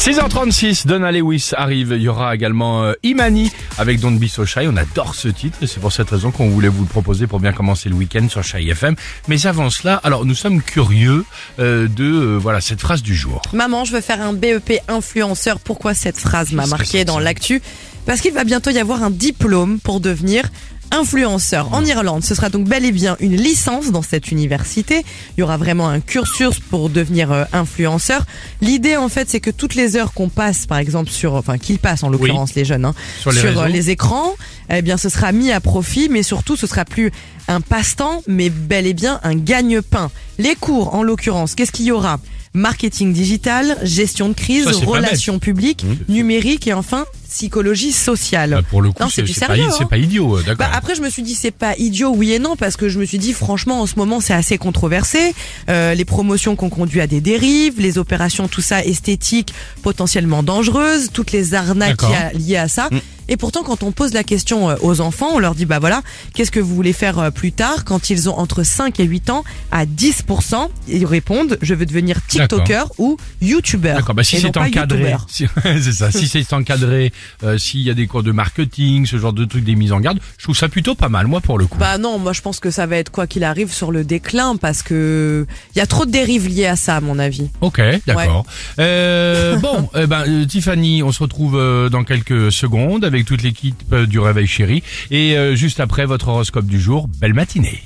6h36, Donna Lewis arrive. Il y aura également euh, Imani avec Don't Be So Shy. On adore ce titre et c'est pour cette raison qu'on voulait vous le proposer pour bien commencer le week-end sur Shy FM. Mais avant cela, alors nous sommes curieux euh, de euh, voilà cette phrase du jour. Maman, je veux faire un BEP influenceur. Pourquoi cette phrase m'a marqué dans l'actu? Parce qu'il va bientôt y avoir un diplôme pour devenir influenceur en Irlande. Ce sera donc bel et bien une licence dans cette université. Il y aura vraiment un cursus pour devenir euh, influenceur. L'idée en fait, c'est que toutes les heures qu'on passe, par exemple sur, enfin qu'ils passent en l'occurrence les jeunes, hein, Sur les euh, les écrans, eh bien ce sera mis à profit, mais surtout ce sera plus un passe-temps, mais bel et bien un gagne-pain. Les cours, en l'occurrence, qu'est-ce qu'il y aura? Marketing digital, gestion de crise, Ça, relations publiques, Mmh. numérique et enfin psychologie sociale. Bah, pour le coup, c'est pas, hein. pas idiot, euh, d'accord. Bah après je me suis dit c'est pas idiot oui et non parce que je me suis dit franchement en ce moment c'est assez controversé Euh, les promotions qu'on conduit à des dérives les opérations tout ça esthétiques potentiellement dangereuses toutes les arnaques qui a- liées à ça Mm. Et pourtant quand on pose la question euh, aux enfants on leur dit bah voilà qu'est-ce que vous voulez faire euh, plus tard quand ils ont entre 5 et 8 ans à 10% ils répondent je veux devenir tiktoker ou youtubeur D'accord, bah si c'est encadré, si- c'est ça. Si c'est encadré, euh, s'il y a des cours de marketing, ce genre de trucs, des mises en garde, je trouve ça plutôt pas mal, moi pour le coup. Bah non, moi je pense que ça va être quoi qu'il arrive sur le déclin parce que il y a trop de dérives liées à ça à mon avis. Ok, d'accord. Euh, bon, eh ben, Tiffany, on se retrouve dans quelques secondes avec toute l'équipe euh, du Réveil Chéri. Et euh, juste après votre horoscope du jour, belle matinée.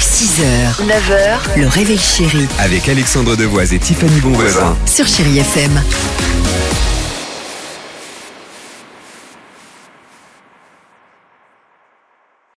6h, 9h, le réveil chéri Avec Alexandre Devoise et Tiffany Bonvoisin. sur Chérie FM.